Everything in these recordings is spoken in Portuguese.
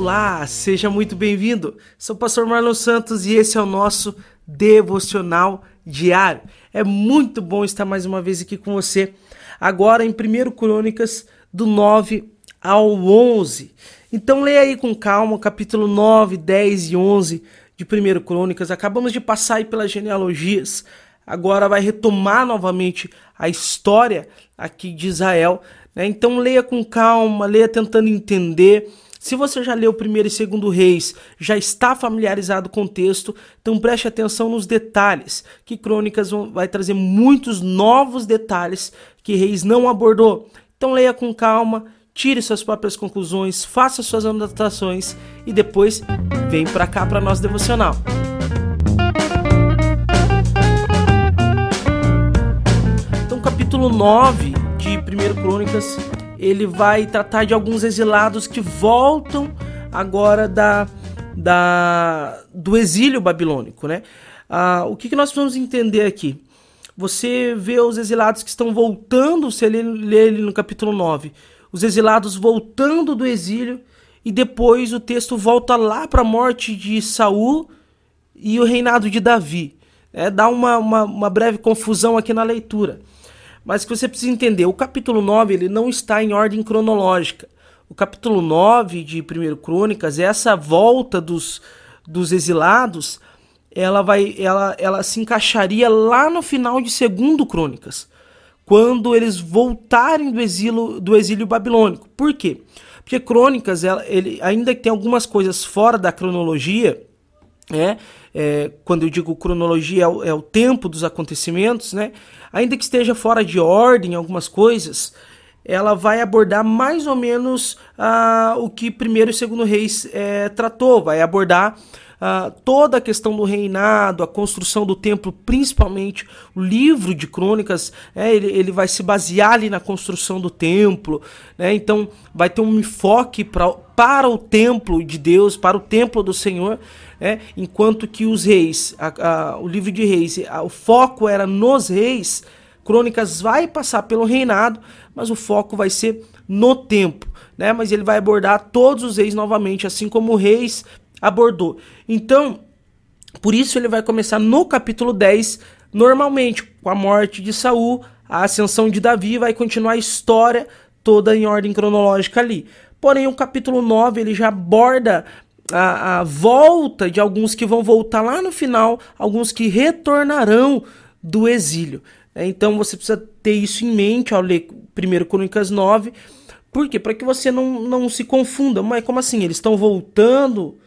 Olá, seja muito bem-vindo. Sou o pastor Marlon Santos e esse é o nosso devocional diário. É muito bom estar mais uma vez aqui com você, agora em 1 Crônicas, do 9 ao 11. Então leia aí com calma o capítulo 9, 10 e 11 de 1 Crônicas. Acabamos de passar aí pelas genealogias, agora vai retomar novamente a história aqui de Israel. Né? Então leia com calma, leia tentando entender. Se você já leu primeiro e segundo reis, já está familiarizado com o texto, então preste atenção nos detalhes, que Crônicas vai trazer muitos novos detalhes que reis não abordou. Então leia com calma, tire suas próprias conclusões, faça suas anotações e depois vem para cá para nosso devocional. Então, capítulo 9 de 1 Crônicas, ele vai tratar de alguns exilados que voltam agora da, da do exílio babilônico, né? Ah, o que, que nós precisamos entender aqui? Você vê os exilados que estão voltando, se ele ler no capítulo 9, os exilados voltando do exílio e depois o texto volta lá para a morte de Saul e o reinado de Davi. É, dá uma, uma, uma, breve confusão aqui na leitura. Mas que você precisa entender, o capítulo 9 ele não está em ordem cronológica. O capítulo 9 de 1 Crônicas, essa volta dos, dos exilados, ela vai ela, ela se encaixaria lá no final de 2 Crônicas quando eles voltarem do exílio, do exílio babilônico. Por quê? Porque Crônicas, ela, ele, ainda que tem algumas coisas fora da cronologia, né? É, quando eu digo cronologia é o, é o, tempo dos acontecimentos, né? ainda que esteja fora de ordem algumas coisas, ela vai abordar mais ou menos ah, o que primeiro e segundo reis é, tratou, vai abordar uh, toda a questão do reinado, a construção do templo, principalmente o livro de crônicas, é, ele, ele vai se basear ali na construção do templo, né? então vai ter um enfoque pra, para o templo de Deus, para o templo do Senhor, é, enquanto que os reis, a, a, o livro de reis, a, o foco era nos reis, Crônicas vai passar pelo reinado, mas o foco vai ser no tempo, né? Mas ele vai abordar todos os reis novamente, assim como reis abordou. Então, por isso ele vai começar no capítulo 10, normalmente com a morte de Saul, a ascensão de Davi, vai continuar a história toda em ordem cronológica ali. Porém, o capítulo 9 ele já aborda a, a volta de alguns que vão voltar lá no final, alguns que retornarão do exílio. Então você precisa ter isso em mente ao ler 1 Crônicas 9. Por quê? Para que você não, não se confunda. Mas como assim? Eles estão voltando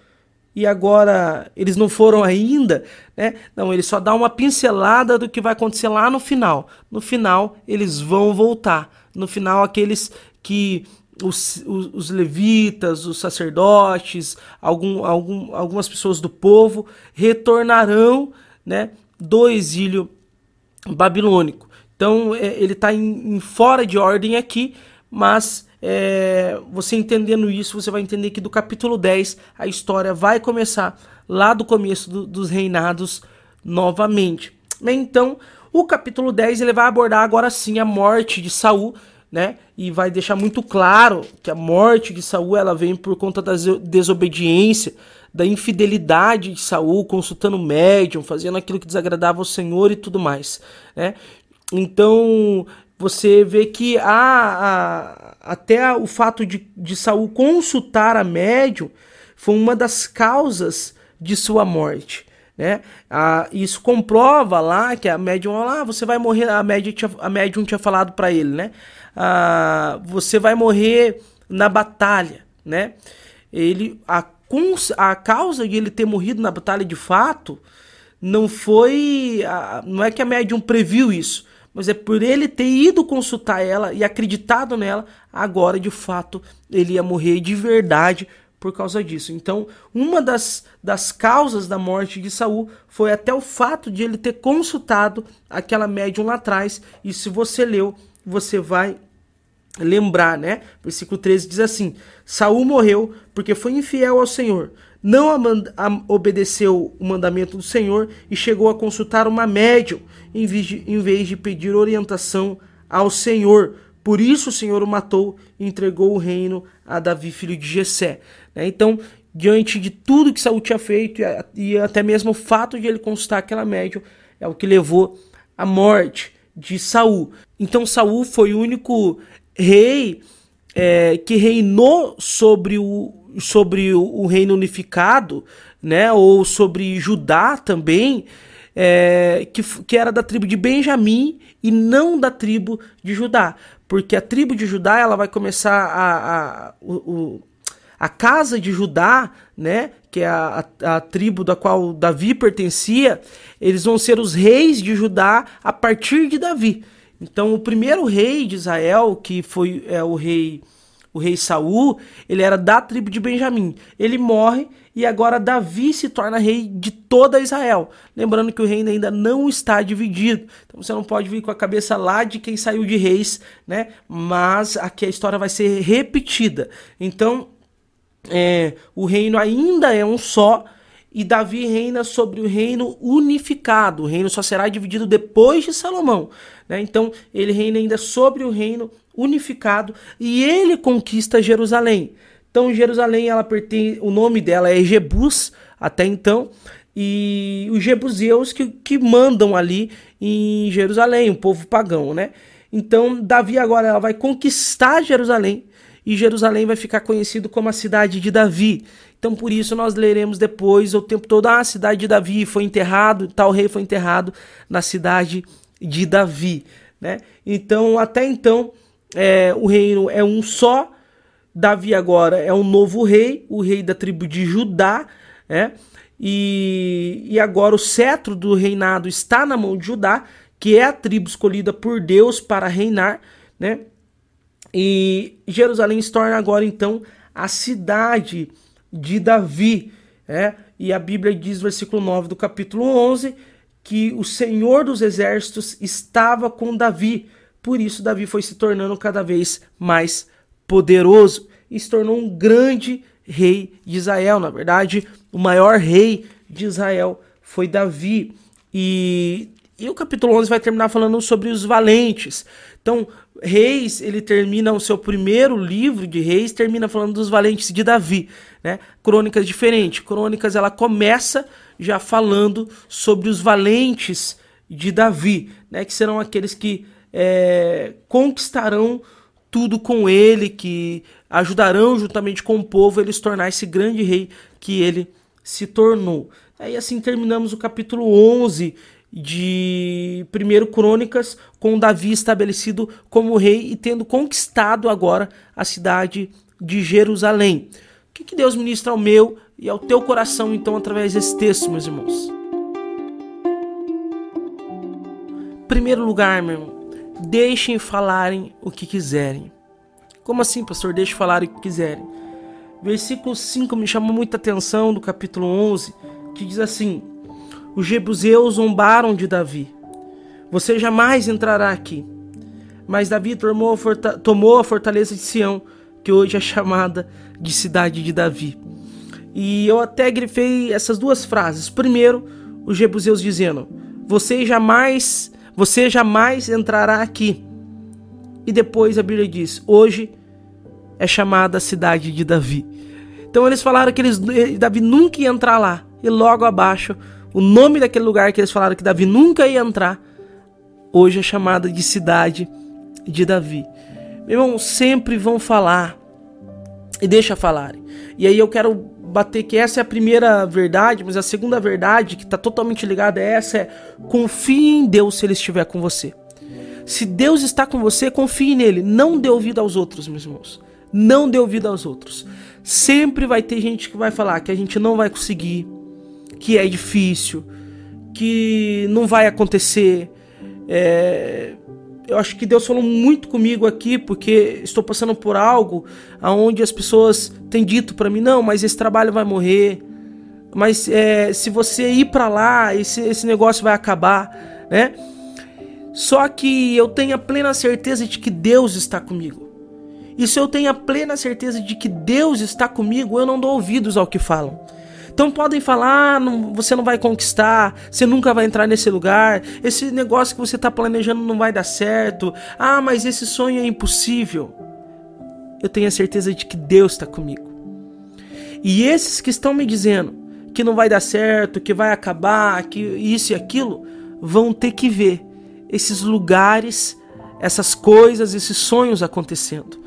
e agora eles não foram ainda, né? Não, ele só dá uma pincelada do que vai acontecer lá no final. No final, eles vão voltar. No final, aqueles que os, os, os levitas, os sacerdotes, algum, algum, algumas pessoas do povo retornarão, né, do exílio babilônico. Então, é, ele está em, em fora de ordem aqui, mas é, você entendendo isso, você vai entender que do capítulo 10 a história vai começar lá do começo do, dos reinados novamente. Então, o capítulo 10 ele vai abordar agora sim a morte de Saul, né? E vai deixar muito claro que a morte de Saul ela vem por conta da desobediência, da infidelidade de Saul, consultando o médium, fazendo aquilo que desagradava ao Senhor e tudo mais, né? Então, você vê que há, há até o fato de, de Saul consultar a médium foi uma das causas de sua morte. Né? Ah, isso comprova lá que a médium, ah, você vai morrer, a médium tinha, a médium tinha falado para ele, né? Ah, você vai morrer na batalha, né? Ele, a, a causa de ele ter morrido na batalha de fato não foi, não é que a médium previu isso, mas é por ele ter ido consultar ela e acreditado nela, agora de fato ele ia morrer de verdade por causa disso. Então, uma das, das causas da morte de Saul foi até o fato de ele ter consultado aquela médium lá atrás. E se você leu, você vai lembrar, né? Versículo 13 diz assim: Saul morreu porque foi infiel ao Senhor, não obedeceu o mandamento do Senhor e chegou a consultar uma médium em vez de, em vez de pedir orientação ao Senhor. Por isso o Senhor o matou e entregou o reino a Davi, filho de Jessé. Né? Então, diante de tudo que Saul tinha feito e até mesmo o fato de ele consultar aquela médium é o que levou à morte de Saul. Então Saul foi o único rei é, que reinou sobre o, sobre o, reino unificado, né, ou sobre Judá também, é, que, que era da tribo de Benjamim e não da tribo de Judá, porque a tribo de Judá ela vai começar a, a, o, a casa de Judá, né, que é a, a, a, tribo da qual Davi pertencia, eles vão ser os reis de Judá a partir de Davi. Então, o primeiro rei de Israel, que foi é, o rei o rei Saul, ele era da tribo de Benjamim. Ele morre e agora Davi se torna rei de toda Israel. Lembrando que o reino ainda não está dividido. Então você não pode vir com a cabeça lá de quem saiu de reis, né? Mas aqui a história vai ser repetida. Então, é, o reino ainda é um só e Davi reina sobre o reino unificado. O reino só será dividido depois de Salomão. Né? Então ele reina ainda sobre o reino unificado e ele conquista Jerusalém. Então Jerusalém, ela pertence, o nome dela é Jebus até então e os jebuseus que, que mandam ali em Jerusalém, um povo pagão, né? Então Davi agora ela vai conquistar Jerusalém e Jerusalém vai ficar conhecido como a cidade de Davi. Então por isso nós leremos depois o tempo todo ah, a cidade de Davi foi enterrado, tal rei foi enterrado na cidade de Davi, né? Então até então é, o reino é um só. Davi agora é um novo rei, o rei da tribo de Judá, né? E, e agora o cetro do reinado está na mão de Judá, que é a tribo escolhida por Deus para reinar, né? E Jerusalém se torna agora então a cidade de Davi. É? E a Bíblia diz, versículo 9 do capítulo 11, que o Senhor dos Exércitos estava com Davi. Por isso, Davi foi se tornando cada vez mais poderoso e se tornou um grande rei de Israel. Na verdade, o maior rei de Israel foi Davi. E, e o capítulo 11 vai terminar falando sobre os valentes. Então, Reis, ele termina o seu primeiro livro de Reis, termina falando dos valentes de Davi, né? Crônicas diferente. Crônicas ela começa já falando sobre os valentes de Davi, né? Que serão aqueles que é, conquistarão tudo com ele, que ajudarão juntamente com o povo ele se tornar esse grande rei que ele se tornou. Aí assim terminamos o capítulo 11 de 1 Crônicas, com Davi estabelecido como rei e tendo conquistado agora a cidade de Jerusalém. O que, que Deus ministra ao meu e ao teu coração, então, através desse texto, meus irmãos? Primeiro lugar, meu irmão, deixem falarem o que quiserem. Como assim, pastor? Deixe falarem o que quiserem. Versículo 5 me chamou muita atenção do capítulo 11, que diz assim: os jebuseus zombaram de Davi. Você jamais entrará aqui. Mas Davi tomou a, tomou a fortaleza de Sião, que hoje é chamada de cidade de Davi. E eu até grifei essas duas frases. Primeiro, os jebuseus dizendo: Você jamais, você jamais entrará aqui. E depois a Bíblia diz: Hoje é chamada a cidade de Davi. Então eles falaram que eles, Davi nunca ia entrar lá. E logo abaixo o nome daquele lugar que eles falaram que Davi nunca ia entrar, hoje é chamada de cidade de Davi. Meu irmão, sempre vão falar e deixa falarem. E aí eu quero bater que essa é a primeira verdade, mas a segunda verdade que está totalmente ligada a essa é confie em Deus se Ele estiver com você. Se Deus está com você, confie nele. Não dê ouvido aos outros, meus irmãos. Não dê ouvido aos outros. Sempre vai ter gente que vai falar que a gente não vai conseguir, que é difícil, que não vai acontecer. É, eu acho que Deus falou muito comigo aqui porque estou passando por algo aonde as pessoas têm dito para mim não, mas esse trabalho vai morrer, mas é, se você ir para lá esse, esse negócio vai acabar, né? Só que eu tenho a plena certeza de que Deus está comigo. E se eu tenho a plena certeza de que Deus está comigo, eu não dou ouvidos ao que falam. Então podem falar, ah, não, você não vai conquistar, você nunca vai entrar nesse lugar, esse negócio que você está planejando não vai dar certo, ah, mas esse sonho é impossível. Eu tenho a certeza de que Deus está comigo. E esses que estão me dizendo que não vai dar certo, que vai acabar, que isso e aquilo, vão ter que ver esses lugares, essas coisas, esses sonhos acontecendo.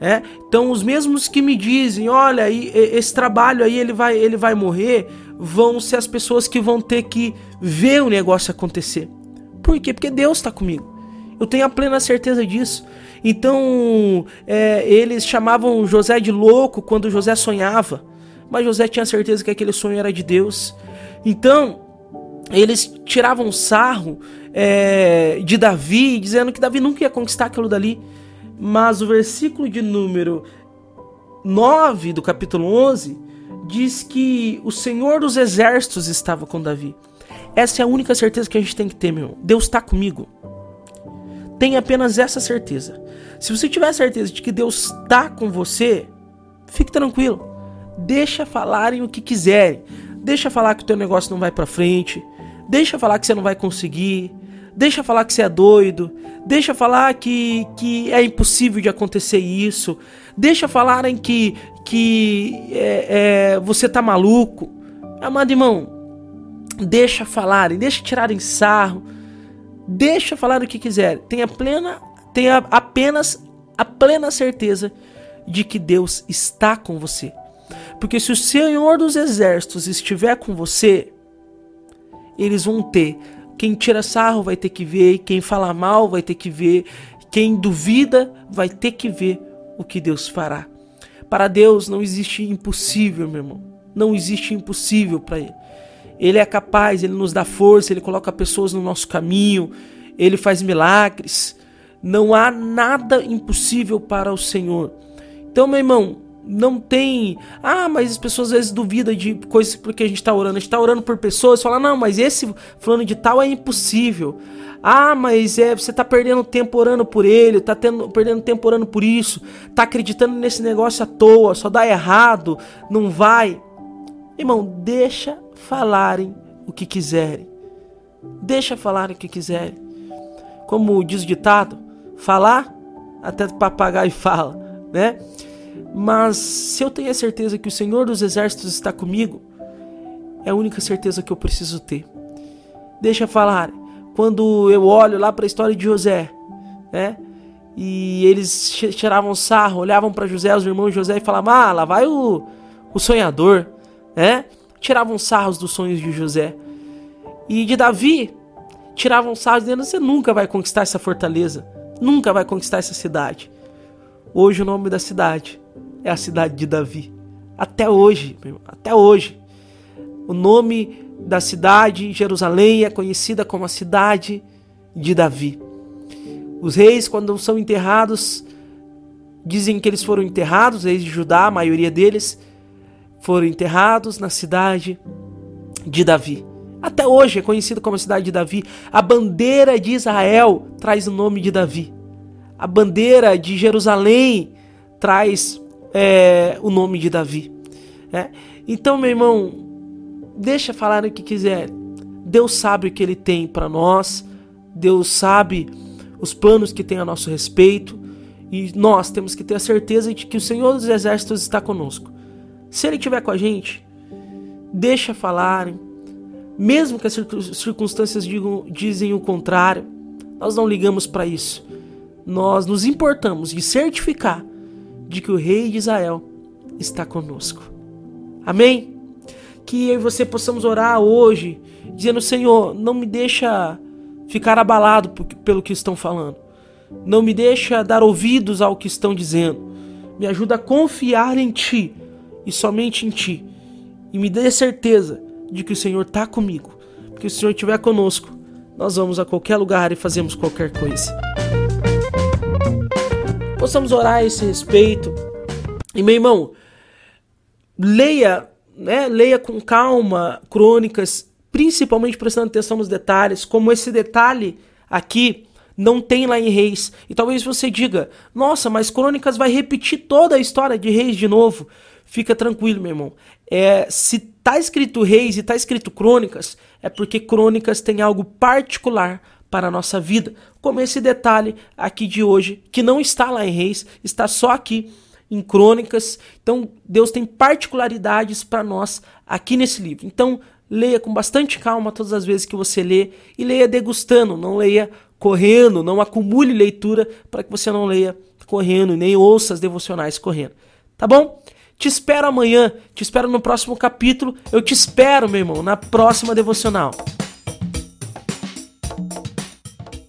É? Então os mesmos que me dizem, olha, esse trabalho aí ele vai, ele vai morrer, vão ser as pessoas que vão ter que ver o negócio acontecer. Por quê? Porque Deus está comigo. Eu tenho a plena certeza disso. Então é, eles chamavam José de louco quando José sonhava, mas José tinha certeza que aquele sonho era de Deus. Então eles tiravam sarro é, de Davi, dizendo que Davi nunca ia conquistar aquilo dali. Mas o versículo de número 9 do capítulo 11 diz que o Senhor dos exércitos estava com Davi. Essa é a única certeza que a gente tem que ter, meu. Deus está comigo. Tem apenas essa certeza. Se você tiver certeza de que Deus está com você, fique tranquilo. Deixa falarem o que quiserem. Deixa falar que o teu negócio não vai para frente. Deixa falar que você não vai conseguir. Deixa falar que você é doido. Deixa falar que, que é impossível de acontecer isso. Deixa falarem que, que é, é, você tá maluco. Amado irmão, deixa falarem, deixa tirarem sarro. Deixa falar o que quiser. Tenha plena, tenha apenas a plena certeza de que Deus está com você. Porque se o Senhor dos Exércitos estiver com você, eles vão ter. Quem tira sarro vai ter que ver, quem fala mal vai ter que ver, quem duvida vai ter que ver o que Deus fará. Para Deus não existe impossível, meu irmão. Não existe impossível para Ele. Ele é capaz, Ele nos dá força, Ele coloca pessoas no nosso caminho, Ele faz milagres. Não há nada impossível para o Senhor. Então, meu irmão, não tem. Ah, mas as pessoas às vezes duvidam de coisas porque a gente está orando. A gente está orando por pessoas fala, não, mas esse fulano de tal é impossível. Ah, mas é, você está perdendo tempo orando por ele, está perdendo tempo orando por isso, está acreditando nesse negócio à toa, só dá errado, não vai. Irmão, deixa falarem o que quiserem. Deixa falarem o que quiserem. Como diz o ditado, falar até papagaio fala, né? Mas se eu tenho a certeza que o Senhor dos Exércitos está comigo, é a única certeza que eu preciso ter. Deixa falar. Quando eu olho lá para a história de José, né? E eles tiravam sarro, olhavam para José, os irmãos de José e falavam: "Ah, lá vai o, o sonhador", né? Tiravam sarros dos sonhos de José. E de Davi, tiravam sarros dizendo: "Você nunca vai conquistar essa fortaleza, nunca vai conquistar essa cidade". Hoje o nome da cidade é a cidade de Davi. Até hoje, até hoje. O nome da cidade, Jerusalém, é conhecida como a cidade de Davi. Os reis, quando são enterrados, dizem que eles foram enterrados, reis de Judá, a maioria deles, foram enterrados na cidade de Davi. Até hoje é conhecido como a cidade de Davi. A bandeira de Israel traz o nome de Davi. A bandeira de Jerusalém traz é, o nome de Davi. É? Então, meu irmão, deixa falar o que quiser. Deus sabe o que Ele tem para nós. Deus sabe os planos que tem a nosso respeito. E nós temos que ter a certeza de que o Senhor dos Exércitos está conosco. Se Ele estiver com a gente, deixa falarem. Mesmo que as circunstâncias digam, dizem o contrário, nós não ligamos para isso. Nós nos importamos de certificar de que o Rei de Israel está conosco. Amém? Que eu e você possamos orar hoje, dizendo: Senhor, não me deixa ficar abalado pelo que estão falando. Não me deixa dar ouvidos ao que estão dizendo. Me ajuda a confiar em Ti e somente em Ti. E me dê certeza de que o Senhor está comigo. Porque se o Senhor estiver conosco, nós vamos a qualquer lugar e fazemos qualquer coisa possamos orar a esse respeito. E meu irmão, leia, né? Leia com calma crônicas, principalmente prestando atenção nos detalhes, como esse detalhe aqui não tem lá em Reis. E talvez você diga: "Nossa, mas Crônicas vai repetir toda a história de Reis de novo". Fica tranquilo, meu irmão. É, se tá escrito Reis e tá escrito Crônicas, é porque Crônicas tem algo particular para a nossa vida, como esse detalhe aqui de hoje, que não está lá em Reis, está só aqui em Crônicas. Então, Deus tem particularidades para nós aqui nesse livro. Então, leia com bastante calma todas as vezes que você lê e leia degustando, não leia correndo, não acumule leitura para que você não leia correndo, nem ouça as devocionais correndo. Tá bom? Te espero amanhã, te espero no próximo capítulo. Eu te espero, meu irmão, na próxima devocional.